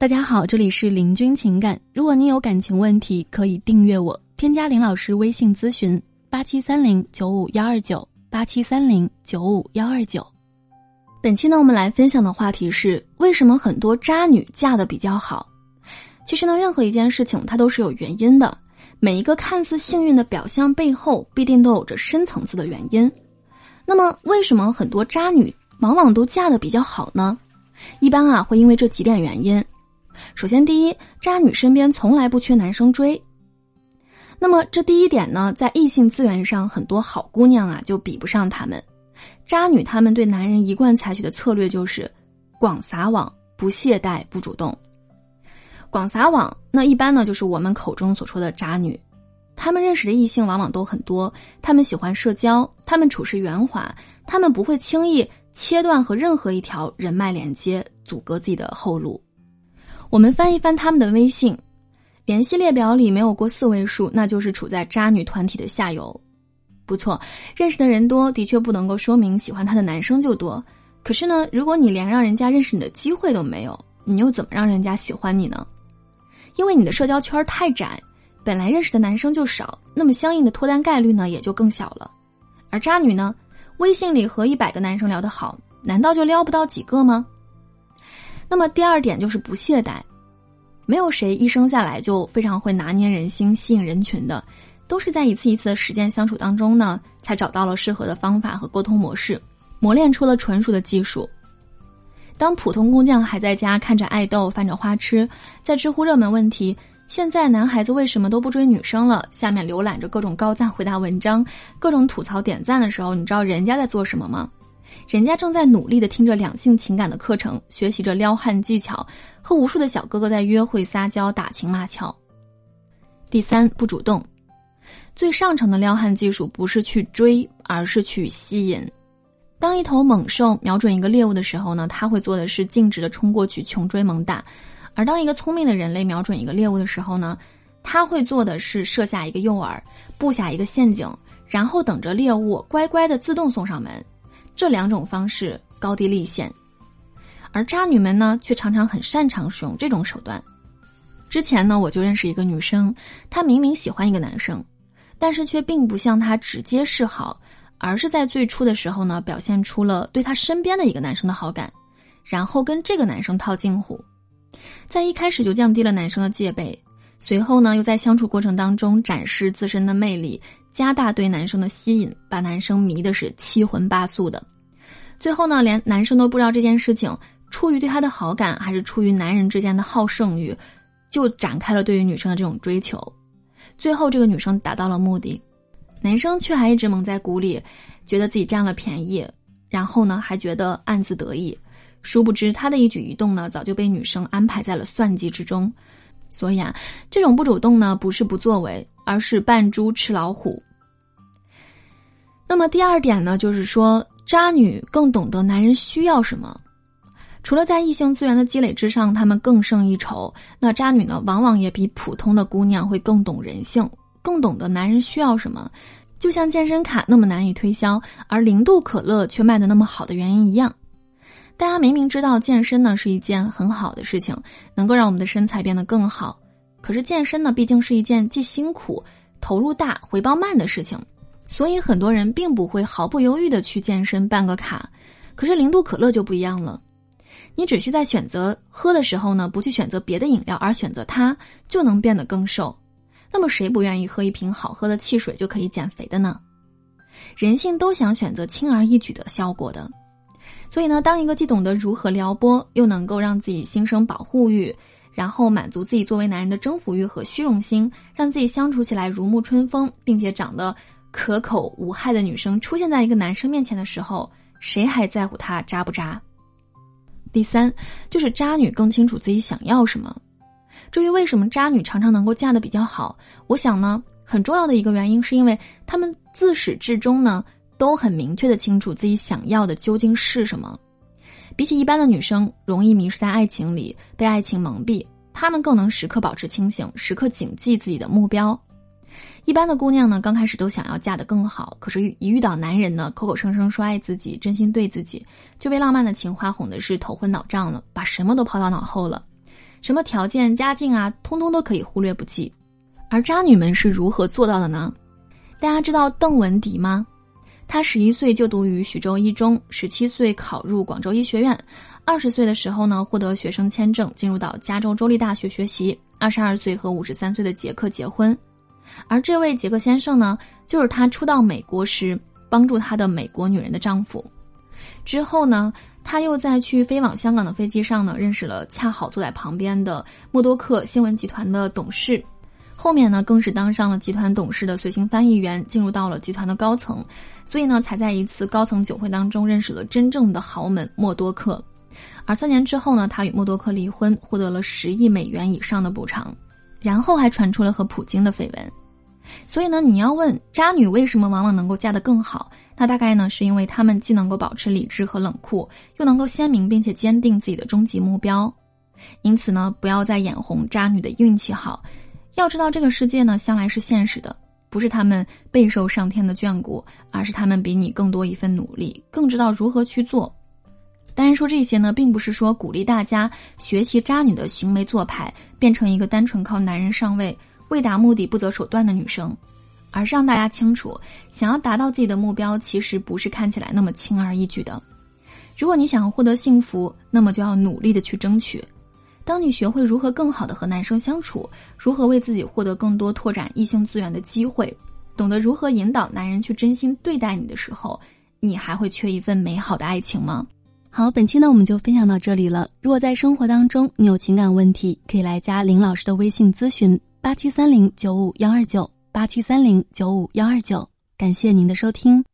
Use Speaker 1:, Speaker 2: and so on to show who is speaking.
Speaker 1: 大家好，这里是林君情感。如果你有感情问题，可以订阅我，添加林老师微信咨询：八七三零九五幺二九八七三零九五幺二九。本期呢，我们来分享的话题是为什么很多渣女嫁的比较好？其实呢，任何一件事情它都是有原因的，每一个看似幸运的表象背后，必定都有着深层次的原因。那么，为什么很多渣女往往都嫁的比较好呢？一般啊，会因为这几点原因。首先，第一，渣女身边从来不缺男生追。那么，这第一点呢，在异性资源上，很多好姑娘啊就比不上他们。渣女她们对男人一贯采取的策略就是广撒网，不懈怠，不主动。广撒网，那一般呢就是我们口中所说的渣女。她们认识的异性往往都很多，她们喜欢社交，她们处事圆滑，她们不会轻易切断和任何一条人脉连接，阻隔自己的后路。我们翻一翻他们的微信，联系列表里没有过四位数，那就是处在渣女团体的下游。不错，认识的人多，的确不能够说明喜欢他的男生就多。可是呢，如果你连让人家认识你的机会都没有，你又怎么让人家喜欢你呢？因为你的社交圈太窄，本来认识的男生就少，那么相应的脱单概率呢也就更小了。而渣女呢，微信里和一百个男生聊得好，难道就撩不到几个吗？那么第二点就是不懈怠，没有谁一生下来就非常会拿捏人心、吸引人群的，都是在一次一次的实践相处当中呢，才找到了适合的方法和沟通模式，磨练出了纯熟的技术。当普通工匠还在家看着爱豆翻着花痴，在知乎热门问题“现在男孩子为什么都不追女生了”下面浏览着各种高赞回答文章、各种吐槽点赞的时候，你知道人家在做什么吗？人家正在努力的听着两性情感的课程，学习着撩汉技巧，和无数的小哥哥在约会、撒娇、打情骂俏。第三，不主动。最上乘的撩汉技术不是去追，而是去吸引。当一头猛兽瞄准一个猎物的时候呢，他会做的是径直的冲过去，穷追猛打；而当一个聪明的人类瞄准一个猎物的时候呢，他会做的是设下一个诱饵，布下一个陷阱，然后等着猎物乖乖的自动送上门。这两种方式高低立现，而渣女们呢，却常常很擅长使用这种手段。之前呢，我就认识一个女生，她明明喜欢一个男生，但是却并不向他直接示好，而是在最初的时候呢，表现出了对他身边的一个男生的好感，然后跟这个男生套近乎，在一开始就降低了男生的戒备，随后呢，又在相处过程当中展示自身的魅力。加大对男生的吸引，把男生迷的是七荤八素的。最后呢，连男生都不知道这件事情出于对他的好感，还是出于男人之间的好胜欲，就展开了对于女生的这种追求。最后，这个女生达到了目的，男生却还一直蒙在鼓里，觉得自己占了便宜，然后呢，还觉得暗自得意。殊不知，他的一举一动呢，早就被女生安排在了算计之中。所以啊，这种不主动呢，不是不作为，而是扮猪吃老虎。那么第二点呢，就是说渣女更懂得男人需要什么。除了在异性资源的积累之上，他们更胜一筹。那渣女呢，往往也比普通的姑娘会更懂人性，更懂得男人需要什么。就像健身卡那么难以推销，而零度可乐却卖的那么好的原因一样。大家明明知道健身呢是一件很好的事情，能够让我们的身材变得更好，可是健身呢毕竟是一件既辛苦、投入大、回报慢的事情。所以很多人并不会毫不犹豫的去健身办个卡，可是零度可乐就不一样了，你只需在选择喝的时候呢，不去选择别的饮料，而选择它，就能变得更瘦。那么谁不愿意喝一瓶好喝的汽水就可以减肥的呢？人性都想选择轻而易举的效果的。所以呢，当一个既懂得如何撩拨，又能够让自己心生保护欲，然后满足自己作为男人的征服欲和虚荣心，让自己相处起来如沐春风，并且长得。可口无害的女生出现在一个男生面前的时候，谁还在乎她渣不渣？第三，就是渣女更清楚自己想要什么。至于为什么渣女常常能够嫁的比较好，我想呢，很重要的一个原因是因为她们自始至终呢都很明确的清楚自己想要的究竟是什么。比起一般的女生容易迷失在爱情里，被爱情蒙蔽，她们更能时刻保持清醒，时刻谨记自己的目标。一般的姑娘呢，刚开始都想要嫁得更好，可是，一遇到男人呢，口口声声说爱自己，真心对自己，就被浪漫的情话哄的是头昏脑胀了，把什么都抛到脑后了。什么条件、家境啊，通通都可以忽略不计。而渣女们是如何做到的呢？大家知道邓文迪吗？她十一岁就读于徐州一中，十七岁考入广州医学院，二十岁的时候呢获得学生签证进入到加州州立大学学习。二十二岁和五十三岁的杰克结婚，而这位杰克先生呢，就是他初到美国时帮助他的美国女人的丈夫。之后呢，他又在去飞往香港的飞机上呢，认识了恰好坐在旁边的默多克新闻集团的董事。后面呢，更是当上了集团董事的随行翻译员，进入到了集团的高层。所以呢，才在一次高层酒会当中认识了真正的豪门默多克。而三年之后呢，他与默多克离婚，获得了十亿美元以上的补偿。然后还传出了和普京的绯闻。所以呢，你要问渣女为什么往往能够嫁得更好？那大概呢，是因为她们既能够保持理智和冷酷，又能够鲜明并且坚定自己的终极目标。因此呢，不要再眼红渣女的运气好。要知道，这个世界呢，向来是现实的，不是他们备受上天的眷顾，而是他们比你更多一份努力，更知道如何去做。当然，说这些呢，并不是说鼓励大家学习渣女的行为做派，变成一个单纯靠男人上位。为达目的不择手段的女生，而是让大家清楚，想要达到自己的目标，其实不是看起来那么轻而易举的。如果你想要获得幸福，那么就要努力的去争取。当你学会如何更好的和男生相处，如何为自己获得更多拓展异性资源的机会，懂得如何引导男人去真心对待你的时候，你还会缺一份美好的爱情吗？好，本期呢我们就分享到这里了。如果在生活当中你有情感问题，可以来加林老师的微信咨询。八七三零九五幺二九，八七三零九五幺二九，感谢您的收听。